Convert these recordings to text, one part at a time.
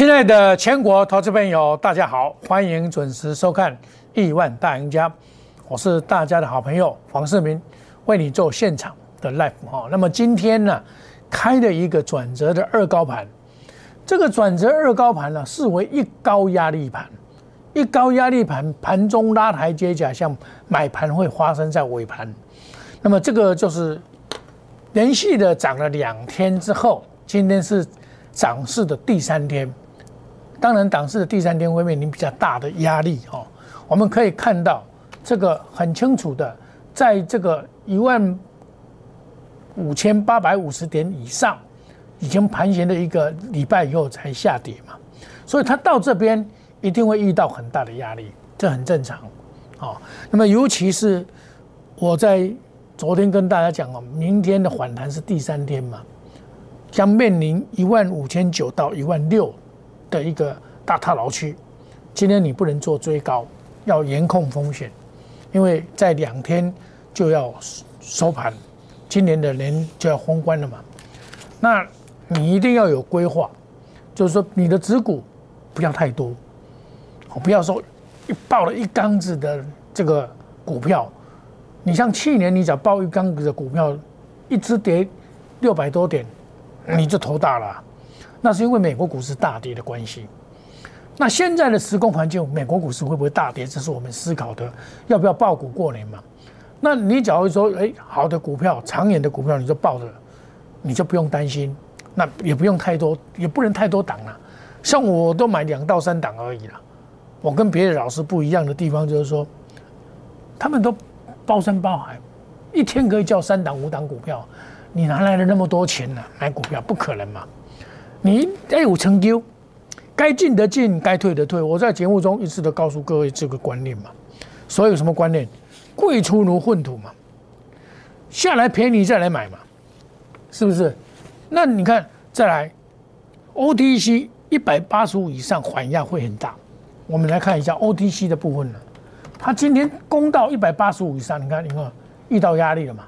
亲爱的全国投资朋友，大家好，欢迎准时收看《亿万大赢家》，我是大家的好朋友黄世明，为你做现场的 live 哈。那么今天呢，开了一个转折的二高盘，这个转折二高盘呢，视为一高压力盘，一高压力盘盘中拉台阶假象买盘会发生在尾盘，那么这个就是连续的涨了两天之后，今天是涨势的第三天。当然，涨势的第三天会面临比较大的压力哦。我们可以看到这个很清楚的，在这个一万五千八百五十点以上，已经盘旋了一个礼拜以后才下跌嘛，所以它到这边一定会遇到很大的压力，这很正常哦。那么，尤其是我在昨天跟大家讲哦，明天的反弹是第三天嘛，将面临一万五千九到一万六。的一个大套牢区，今天你不能做追高，要严控风险，因为在两天就要收盘，今年的年就要封关了嘛。那你一定要有规划，就是说你的子股不要太多，不要说一爆了一缸子的这个股票，你像去年你只要爆一缸子的股票，一只跌六百多点，你就头大了。那是因为美国股市大跌的关系。那现在的时空环境，美国股市会不会大跌？这是我们思考的，要不要爆股过年嘛？那你假如说，哎，好的股票，长远的股票，你就抱着，你就不用担心。那也不用太多，也不能太多档了。像我都买两到三档而已啦。我跟别的老师不一样的地方就是说，他们都包山包海，一天可以叫三档五档股票，你哪来的那么多钱呢？买股票不可能嘛？你要有成就，该进的进，该退的退。我在节目中一直都告诉各位这个观念嘛。所以什么观念？贵出如粪土嘛。下来便宜再来买嘛，是不是？那你看再来，OTC 一百八十五以上缓压会很大。我们来看一下 OTC 的部分呢。它今天攻到一百八十五以上，你看，你看遇到压力了嘛？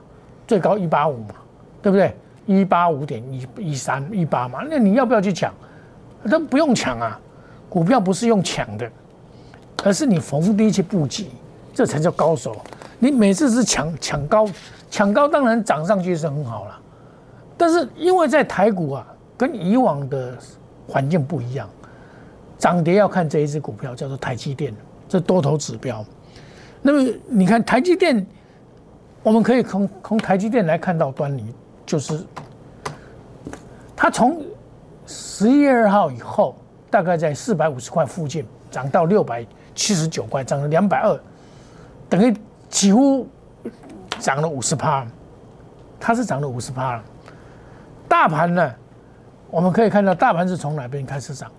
最高一八五嘛，对不对？一八五点一一三一八嘛，那你要不要去抢？都不用抢啊！股票不是用抢的，而是你逢低去布局，这才叫高手。你每次是抢抢高，抢高当然涨上去是很好了，但是因为在台股啊，跟以往的环境不一样，涨跌要看这一只股票叫做台积电，这多头指标。那么你看台积电，我们可以从从台积电来看到端倪。就是，它从十一月二号以后，大概在四百五十块附近涨到六百七十九块，涨了两百二，等于几乎涨了五十趴。它是涨了五十趴了。大盘呢，我们可以看到大盘是从哪边开始涨？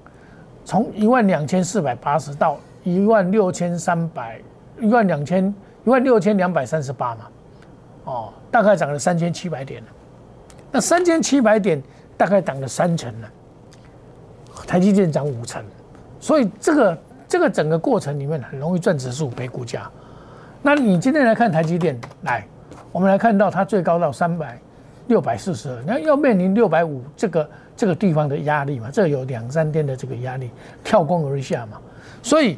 从一万两千四百八十到一万六千三百，一万两千一万六千两百三十八嘛，哦，大概涨了三千七百点了。那三千七百点大概涨了三成了，台积电涨五成，所以这个这个整个过程里面很容易赚指数赔股价。那你今天来看台积电，来，我们来看到它最高到三百六百四十二，那要面临六百五这个这个地方的压力嘛？这有两三天的这个压力，跳空而下嘛。所以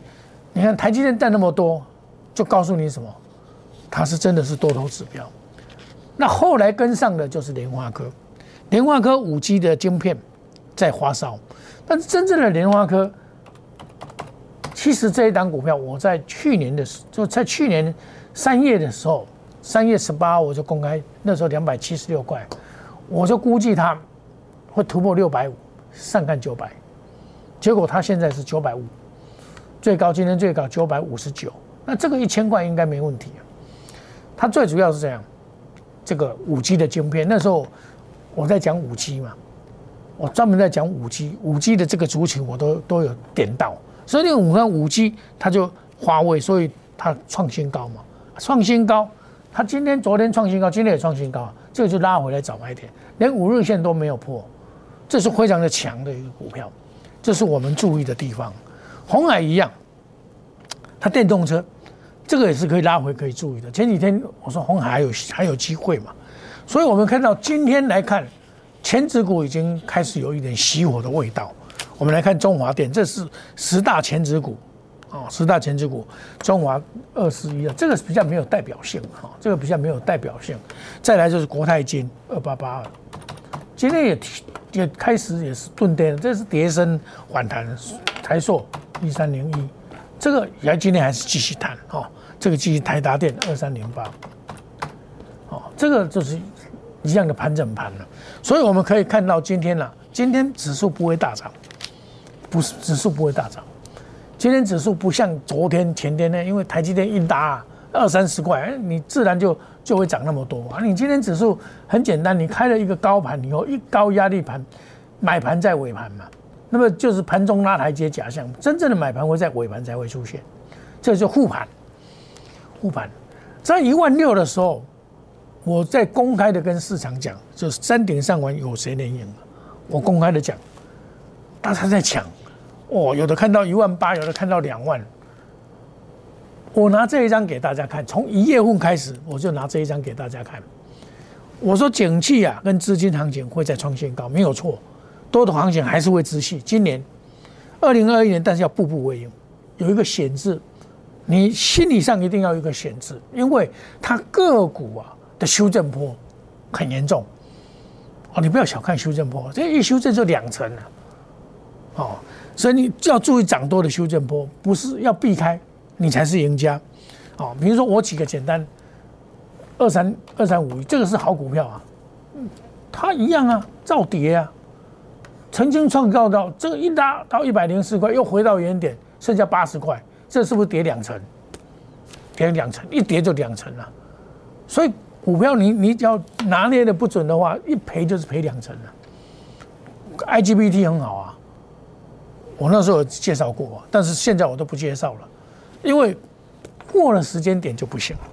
你看台积电占那么多，就告诉你什么？它是真的是多头指标。那后来跟上的就是联发科，联发科五 G 的晶片在发烧，但是真正的联发科，其实这一档股票，我在去年的时，就在去年三月的时候，三月十八我就公开，那时候两百七十六块，我就估计它会突破六百五，上看九百，结果它现在是九百五，最高今天最高九百五十九，那这个一千块应该没问题啊，它最主要是这样。这个五 G 的晶片，那时候我在讲五 G 嘛，我专门在讲五 G，五 G 的这个族群我都都有点到，所以那个五看五 G 它就华为，所以它创新高嘛，创新高，它今天昨天创新高，今天也创新高，这个就拉回来找买点，连五日线都没有破，这是非常的强的一个股票，这是我们注意的地方。红海一样，它电动车。这个也是可以拉回可以注意的。前几天我说红海还有还有机会嘛，所以我们看到今天来看，前指股已经开始有一点熄火的味道。我们来看中华电，这是十大前指股，啊，十大前指股，中华二十一啊，这个比较没有代表性哈，这个比较没有代表性。再来就是国泰金二八八二，今天也也开始也是钝跌，这是跌升反弹，台硕一三零一，这个也今天还是继续弹哦，这个继续台达电二三零八，哦，这个就是一样的盘整盘了，所以我们可以看到今天呢，今天指数不会大涨。不是指数不会大涨，今天指数不像昨天前天呢，因为台积电一打二三十块，你自然就就会涨那么多啊。你今天指数很简单，你开了一个高盘以后，一高压力盘，买盘在尾盘嘛，那么就是盘中拉台阶假象，真正的买盘会在尾盘才会出现，这就护盘。护盘在一万六的时候，我在公开的跟市场讲，就是山顶上玩有谁能赢我公开的讲。大家在抢，哦，有的看到一万八，有的看到两万。我拿这一张给大家看，从一月份开始，我就拿这一张给大家看。我说景气啊，跟资金行情会再创新高，没有错。多头行情还是会持续。今年二零二一年，但是要步步为营，有一个险字，你心理上一定要有一个限制，因为它个股啊的修正波很严重。哦，你不要小看修正波，这一修正就两成了。哦，所以你就要注意涨多的修正波，不是要避开，你才是赢家。哦，比如说我举个简单，二三二三五一，这个是好股票啊，它一样啊，照跌啊，曾经创高到这个一拉到一百零四块，又回到原点，剩下八十块，这是不是跌两成？跌两成，一跌就两成了。所以股票你你只要拿捏的不准的话，一赔就是赔两成了。IGBT 很好啊。我那时候介绍过，但是现在我都不介绍了，因为过了时间点就不行了。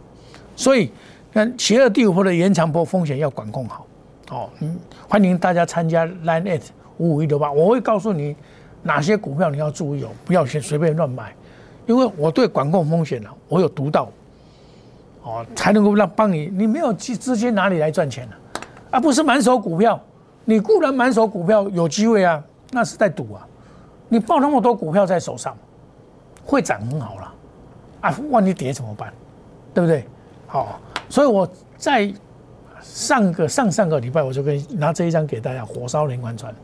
所以，看邪恶第五波的延长波风险要管控好。哦，嗯，欢迎大家参加 Line at 五五一六八，我会告诉你哪些股票你要注意哦，不要先随便乱买，因为我对管控风险呢，我有独到，哦，才能够让帮你，你没有资资金哪里来赚钱呢？而不是满手股票，你固然满手股票有机会啊，那是在赌啊。你抱那么多股票在手上，会涨很好了，啊，万一跌怎么办？对不对？好，所以我在上个上上个礼拜我就跟拿这一张给大家，火烧连环船，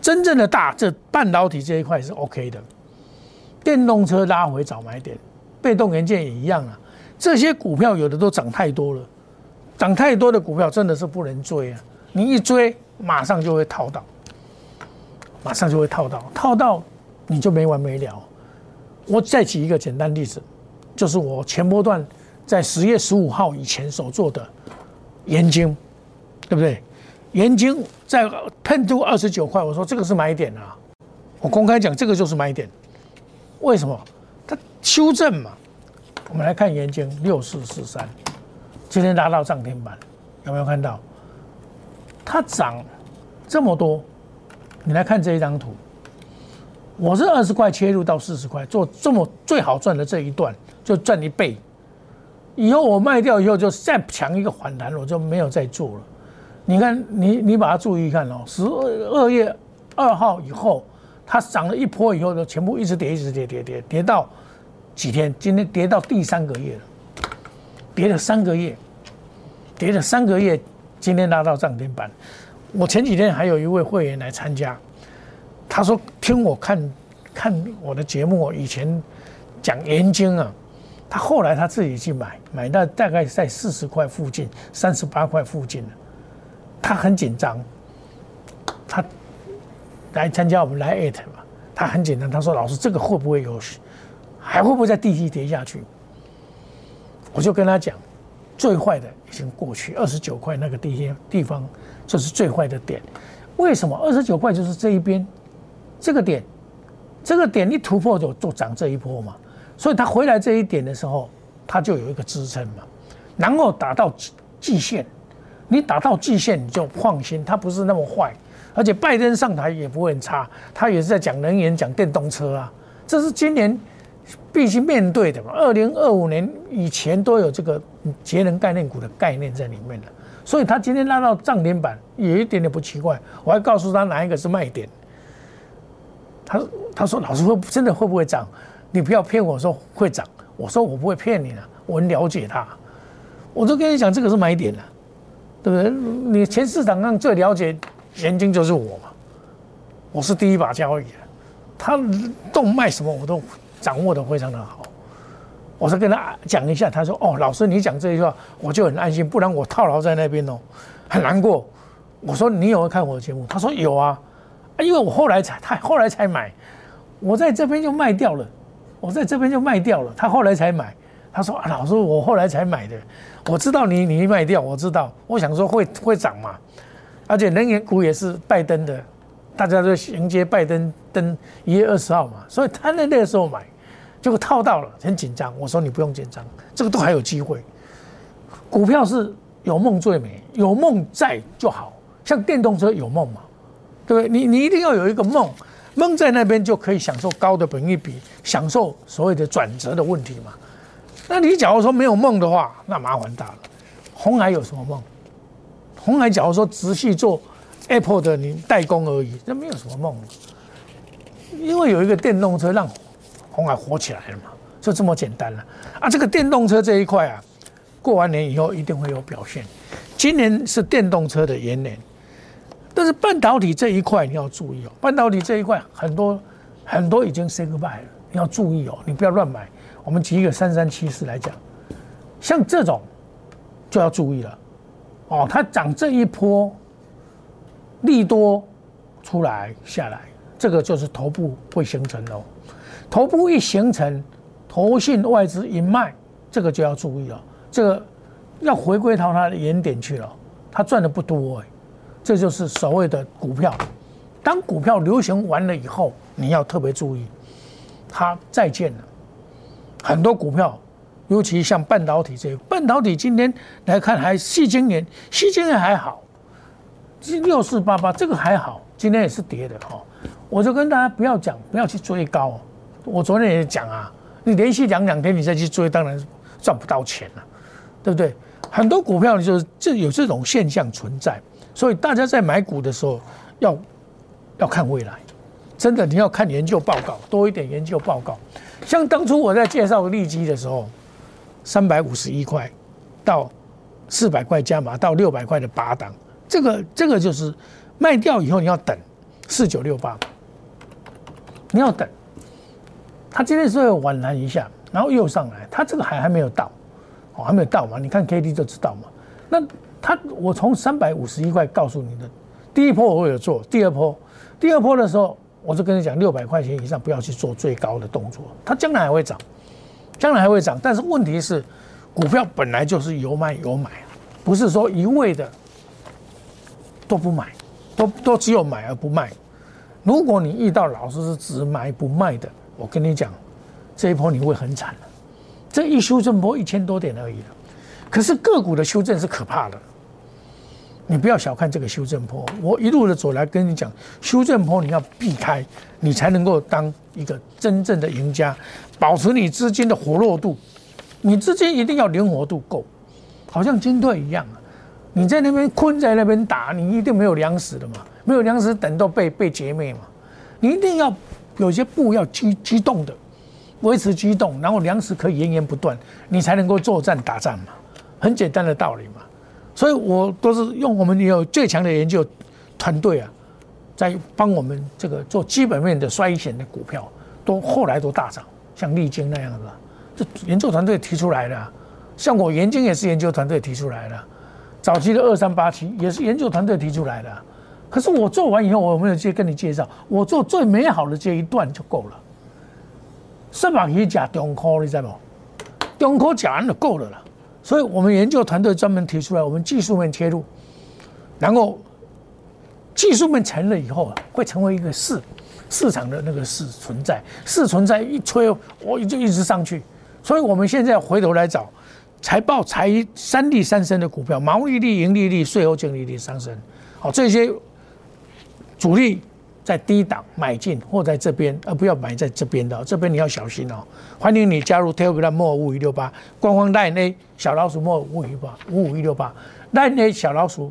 真正的大这半导体这一块是 OK 的，电动车拉回早买点，被动元件也一样啊，这些股票有的都涨太多了，涨太多的股票真的是不能追啊，你一追马上就会套到。马上就会套到，套到你就没完没了。我再举一个简单例子，就是我前波段在十月十五号以前所做的盐金，对不对？盐金在喷出二十九块，我说这个是买点啊。我公开讲，这个就是买点。为什么？它修正嘛。我们来看盐金六四四三，今天拉到涨停板，有没有看到？它涨这么多。你来看这一张图，我是二十块切入到四十块，做这么最好赚的这一段就赚一倍，以后我卖掉以后就再抢一个反弹，我就没有再做了。你看，你你把它注意看哦，十二月二号以后，它涨了一波以后，就全部一直跌，一直跌，跌跌跌到几天？今天跌到第三个月了，跌了三个月，跌了三个月，今天拉到涨停板。我前几天还有一位会员来参加，他说听我看看我的节目，以前讲研经啊，他后来他自己去买，买到大概在四十块附近，三十八块附近他很紧张，他来参加我们来艾特嘛，他很简单，他说老师这个会不会有，还会不会在地基跌下去？我就跟他讲，最坏的已经过去，二十九块那个地地方。就是最坏的点，为什么二十九块就是这一边，这个点，这个点一突破就就涨这一波嘛，所以他回来这一点的时候，它就有一个支撑嘛，然后打到季线，你打到季线你就放心，它不是那么坏，而且拜登上台也不会很差，他也是在讲能源、讲电动车啊，这是今年必须面对的嘛，二零二五年以前都有这个节能概念股的概念在里面的。所以他今天拉到涨停板，有一点点不奇怪。我还告诉他哪一个是卖点。他他说老师会真的会不会涨？你不要骗我说会涨。我说我不会骗你的，我很了解他。我都跟你讲，这个是买点了，对不对？你全市场上最了解盐金就是我嘛，我是第一把交椅的。他动脉什么我都掌握的非常的好。我是跟他讲一下，他说：“哦，老师你讲这句话，我就很安心，不然我套牢在那边哦，很难过。”我说：“你有没有看我的节目？”他说：“有啊，因为我后来才他后来才买，我在这边就卖掉了，我在这边就卖掉了，他后来才买。他说：‘啊，老师，我后来才买的，我知道你你卖掉，我知道，我想说会会涨嘛，而且能源股也是拜登的，大家都迎接拜登登一月二十号嘛，所以他在那个时候买。”结果套到了，很紧张。我说你不用紧张，这个都还有机会。股票是有梦最美，有梦在就好。像电动车有梦嘛，对不对？你你一定要有一个梦，梦在那边就可以享受高的本益比，享受所谓的转折的问题嘛。那你假如说没有梦的话，那麻烦大了。红海有什么梦？红海假如说直系做 Apple 的你代工而已，那没有什么梦。因为有一个电动车让。红海火起来了嘛，就这么简单了啊！这个电动车这一块啊，过完年以后一定会有表现。今年是电动车的元年，但是半导体这一块你要注意哦。半导体这一块很多很多已经 say goodbye 了，你要注意哦，你不要乱买。我们举一个三三七四来讲，像这种就要注意了哦。它涨这一波利多出来下来，这个就是头部会形成哦。头部一形成，头信外资一卖，这个就要注意了。这个要回归到它的原点去了。它赚的不多哎，这就是所谓的股票。当股票流行完了以后，你要特别注意，它再见了。很多股票，尤其像半导体这，半导体今天来看还细晶圆，细晶圆还好，六四八八这个还好，今天也是跌的哈。我就跟大家不要讲，不要去追高。我昨天也讲啊，你连续两两天你再去追，当然赚不到钱了，对不对？很多股票就是这有这种现象存在，所以大家在买股的时候要要看未来，真的你要看研究报告多一点研究报告。像当初我在介绍利基的时候，三百五十一块到四百块加码到六百块的八档，这个这个就是卖掉以后你要等四九六八，你要等。它今天是晚来一下，然后又上来，它这个还还没有到，哦，还没有到嘛？你看 K D 就知道嘛。那它，我从三百五十一块告诉你的，第一波我有做，第二波，第二波的时候，我就跟你讲，六百块钱以上不要去做最高的动作，它将来还会涨，将来还会涨。但是问题是，股票本来就是有买有买，不是说一味的都不买，都都只有买而不卖。如果你遇到老师是只买不卖的。我跟你讲，这一波你会很惨的。这一修正波一千多点而已了，可是个股的修正是可怕的。你不要小看这个修正波，我一路的走来跟你讲，修正波你要避开，你才能够当一个真正的赢家，保持你资金的活络度。你资金一定要灵活度够，好像军队一样啊。你在那边困在那边打，你一定没有粮食的嘛，没有粮食等到被被歼灭嘛，你一定要。有些步要机机动的，维持机动，然后粮食可以源源不断，你才能够作战打仗嘛，很简单的道理嘛。所以我都是用我们有最强的研究团队啊，在帮我们这个做基本面的衰险的股票，都后来都大涨，像利晶那样的，这研究团队提出来的。像我研究也是研究团队提出来的，早期的二三八七也是研究团队提出来的。可是我做完以后，我没有去跟你介绍，我做最美好的这一段就够了。什么可以讲中科，你知道不？中科讲完就够了啦。所以我们研究团队专门提出来，我们技术面切入，然后技术面成了以后，会成为一个市市场的那个市存在，市存在一吹，我就一直上去。所以我们现在回头来找财报财三利三升的股票，毛利率、盈利率、税后净利率上升，好这些。主力在低档买进或在这边，而不要买在这边的，这边你要小心哦。欢迎你加入 Telegram 莫五五一六八官方 Line A 小老鼠莫五五一八五五一六八 Line A 小老鼠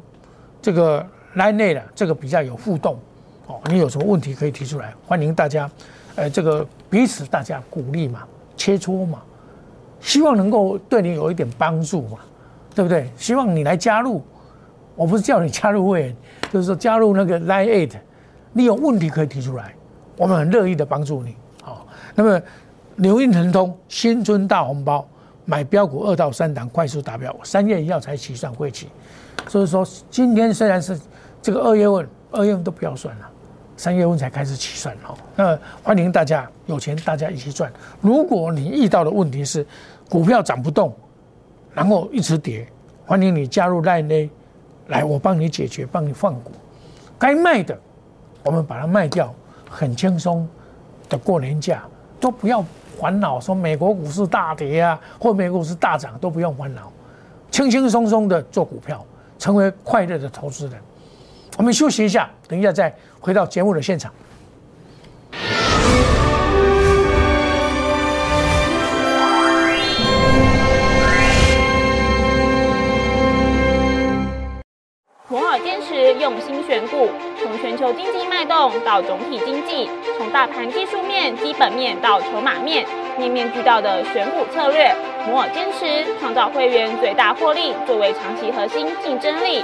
这个代内的这个比较有互动，哦，你有什么问题可以提出来，欢迎大家，呃，这个彼此大家鼓励嘛，切磋嘛，希望能够对你有一点帮助嘛，对不对？希望你来加入，我不是叫你加入会员，就是说加入那个 Line Eight，你有问题可以提出来，我们很乐意的帮助你。好，那么牛运腾通新春大红包，买标股二到三档快速达标，三月一号才起算会期，所以说今天虽然是这个二月份，二月份都不要算了。三月份才开始起算哈，那欢迎大家有钱大家一起赚。如果你遇到的问题是股票涨不动，然后一直跌，欢迎你加入赖内，来我帮你解决，帮你放股。该卖的我们把它卖掉，很轻松的过年假，都不要烦恼说美国股市大跌啊，或美国股市大涨都不用烦恼，轻轻松松的做股票，成为快乐的投资人。我们休息一下，等一下再回到节目的现场。摩尔坚持用心选股，从全球经济脉动到总体经济，从大盘技术面、基本面到筹码面，面面俱到的选股策略。摩尔坚持创造会员最大获利，作为长期核心竞争力。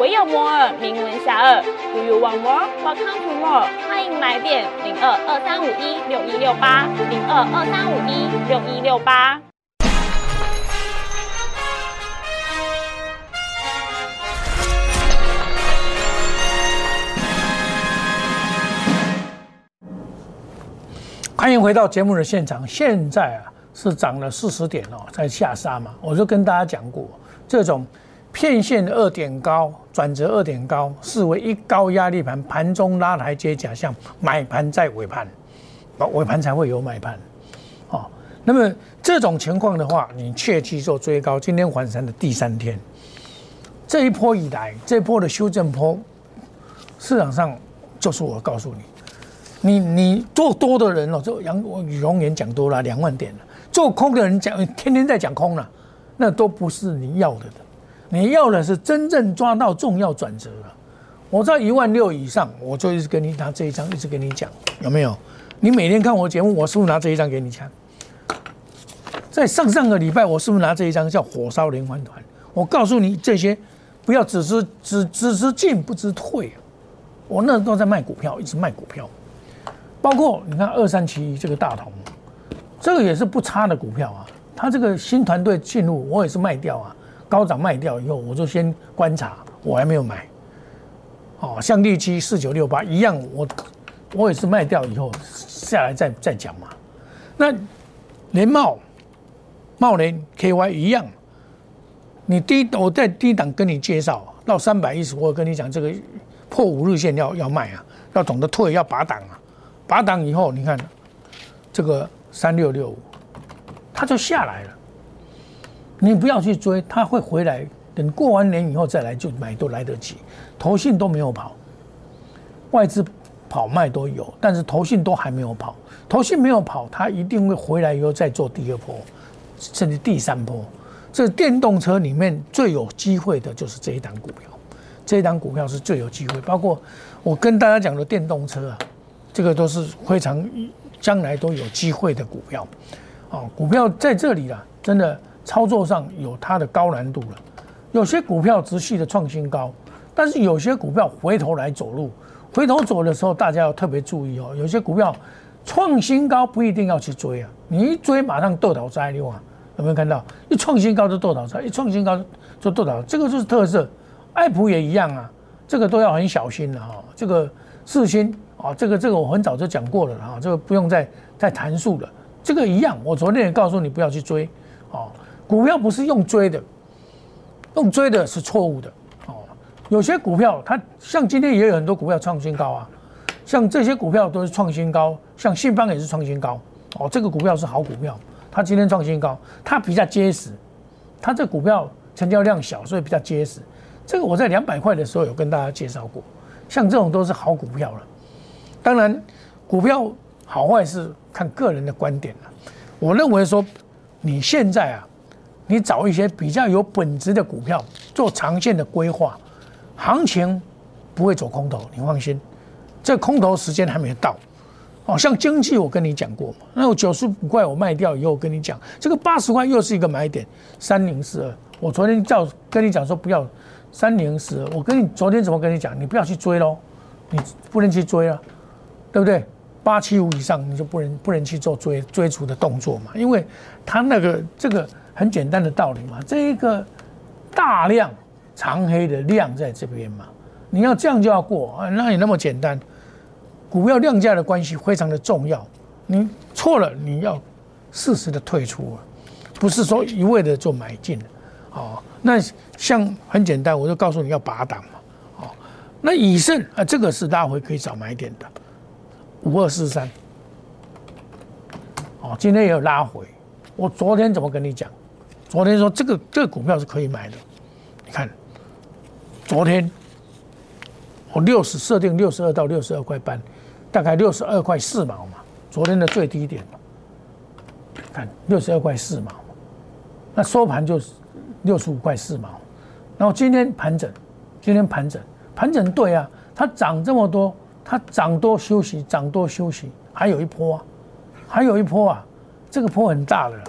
唯有摩尔名闻遐迩，Do you want more? Welcome to more。欢迎来电零二二三五一六一六八零二二三五一六一六八。欢迎回到节目的现场。现在啊是涨了四十点哦，在下杀嘛。我就跟大家讲过，这种。片线二点高，转折二点高，视为一高压力盘，盘中拉台阶假象，买盘在尾盘，尾盘才会有买盘，哦，那么这种情况的话，你切记做追高。今天反弹的第三天，这一波以来，这波的修正波，市场上就是我告诉你，你你做多的人哦，就杨宇龙言讲多了两万点了，做空的人讲天天在讲空了，那都不是你要的的。你要的是真正抓到重要转折了。我在一万六以上，我就一直跟你拿这一张，一直跟你讲，有没有？你每天看我节目，我是不是拿这一张给你看？在上上个礼拜，我是不是拿这一张叫火烧连环团？我告诉你这些，不要只知只只知进不知退啊。我那都在卖股票，一直卖股票，包括你看二三七这个大同，这个也是不差的股票啊。他这个新团队进入，我也是卖掉啊。高涨卖掉以后，我就先观察，我还没有买。哦，像利基四九六八一样，我我也是卖掉以后下来再再讲嘛。那联茂、茂联 KY 一样，你低我在低档跟你介绍到三百一十，我跟你讲这个破五日线要要卖啊，要懂得退，要拔档啊。拔档以后，你看这个三六六五，它就下来了。你不要去追，它会回来。等过完年以后再来就买都来得及。投信都没有跑，外资跑卖都有，但是投信都还没有跑。投信没有跑，它一定会回来以后再做第二波，甚至第三波。这电动车里面最有机会的就是这一档股票，这一档股票是最有机会。包括我跟大家讲的电动车啊，这个都是非常将来都有机会的股票。哦，股票在这里了，真的。操作上有它的高难度了，有些股票持续的创新高，但是有些股票回头来走路，回头走的时候大家要特别注意哦。有些股票创新高不一定要去追啊，你一追马上豆倒栽溜啊，有没有看到？一创新高就豆倒栽，一创新高就豆倒，这个就是特色。爱普也一样啊，这个都要很小心的哈。这个四星啊，这个这个我很早就讲过了哈，这个不用再再谈述了。这个一样，我昨天也告诉你不要去追哦。股票不是用追的，用追的是错误的哦。有些股票它像今天也有很多股票创新高啊，像这些股票都是创新高，像信邦也是创新高哦，这个股票是好股票，它今天创新高，它比较结实，它这股票成交量小，所以比较结实。这个我在两百块的时候有跟大家介绍过，像这种都是好股票了。当然，股票好坏是看个人的观点了。我认为说，你现在啊，你找一些比较有本质的股票做长线的规划，行情不会走空头，你放心。这空头时间还没到。哦，像经济我跟你讲过嘛，那我九十五块我卖掉以后跟你讲，这个八十块又是一个买点，三零四二。我昨天叫跟你讲说不要三零四二，我跟你昨天怎么跟你讲？你不要去追喽，你不能去追了，对不对？八七五以上你就不能不能去做追追逐的动作嘛，因为它那个这个很简单的道理嘛，这一个大量长黑的量在这边嘛，你要这样就要过啊，那也那么简单。股票量价的关系非常的重要，你错了，你要适时的退出啊，不是说一味的做买进哦，那像很简单，我就告诉你要拔档嘛，哦，那以盛啊，这个是拉回可以找买点的，五二四三，哦，今天也有拉回，我昨天怎么跟你讲？昨天说这个这个股票是可以买的，你看，昨天我六十设定六十二到六十二块半。大概六十二块四毛嘛，昨天的最低点，看六十二块四毛，那收盘就是六十五块四毛，然后今天盘整，今天盘整，盘整对啊，它涨这么多，它涨多休息，涨多休息，还有一波啊，还有一波啊，这个波很大的，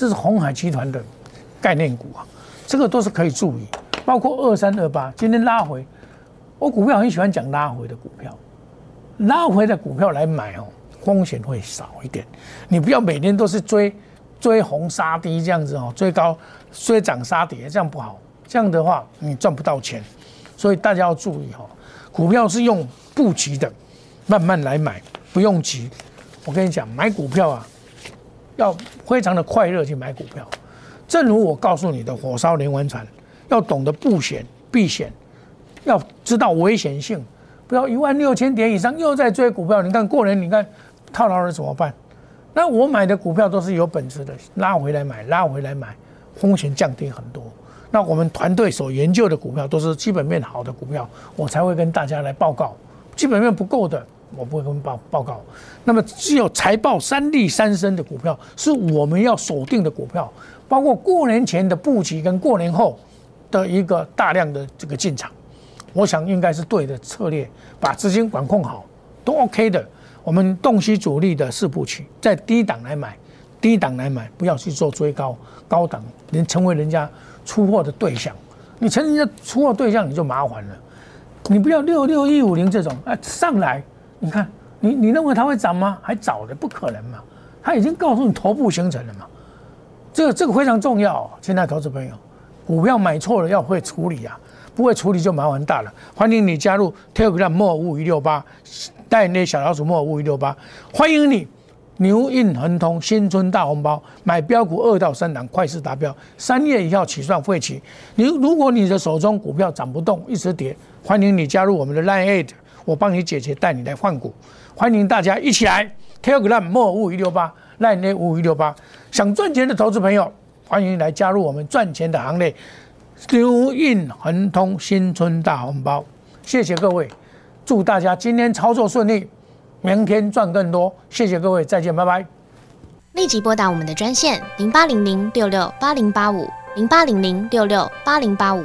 这是红海集团的概念股啊，这个都是可以注意，包括二三二八，今天拉回，我股票很喜欢讲拉回的股票。拉回的股票来买哦，风险会少一点。你不要每天都是追追红杀低这样子哦，追高追涨杀跌，这样不好。这样的话你赚不到钱，所以大家要注意哈。股票是用布局的，慢慢来买，不用急。我跟你讲，买股票啊，要非常的快乐去买股票。正如我告诉你的，火烧连环船，要懂得布险避险，要知道危险性。不要一万六千点以上又在追股票，你看过年你看套牢了怎么办？那我买的股票都是有本质的，拉回来买，拉回来买，风险降低很多。那我们团队所研究的股票都是基本面好的股票，我才会跟大家来报告。基本面不够的，我不会跟报报告。那么只有财报三利三升的股票是我们要锁定的股票，包括过年前的布局跟过年后的一个大量的这个进场。我想应该是对的策略，把资金管控好，都 OK 的。我们洞悉主力的四部曲，在低档来买，低档来买，不要去做追高，高档能成为人家出货的对象。你成人家出货对象，你就麻烦了。你不要六六一五零这种，哎，上来，你看，你你认为它会涨吗？还早的，不可能嘛。它已经告诉你头部形成了嘛。这个这个非常重要，亲爱的投资朋友，股票买错了要会处理啊。不会处理就麻烦大了。欢迎你加入 Telegram 莫五五一六八，带那小老鼠莫五五一六八。欢迎你牛印恒通新春大红包，买标股二到三档快速达标，三月一号起算会期。你如果你的手中股票涨不动，一直跌，欢迎你加入我们的 Line Eight，我帮你解决，带你来换股。欢迎大家一起来 Telegram 莫五五一六八，Line A 五五一六八。想赚钱的投资朋友，欢迎来加入我们赚钱的行列。牛印恒通新春大红包，谢谢各位，祝大家今天操作顺利，明天赚更多。谢谢各位，再见，拜拜。立即拨打我们的专线零八零零六六八零八五零八零零六六八零八五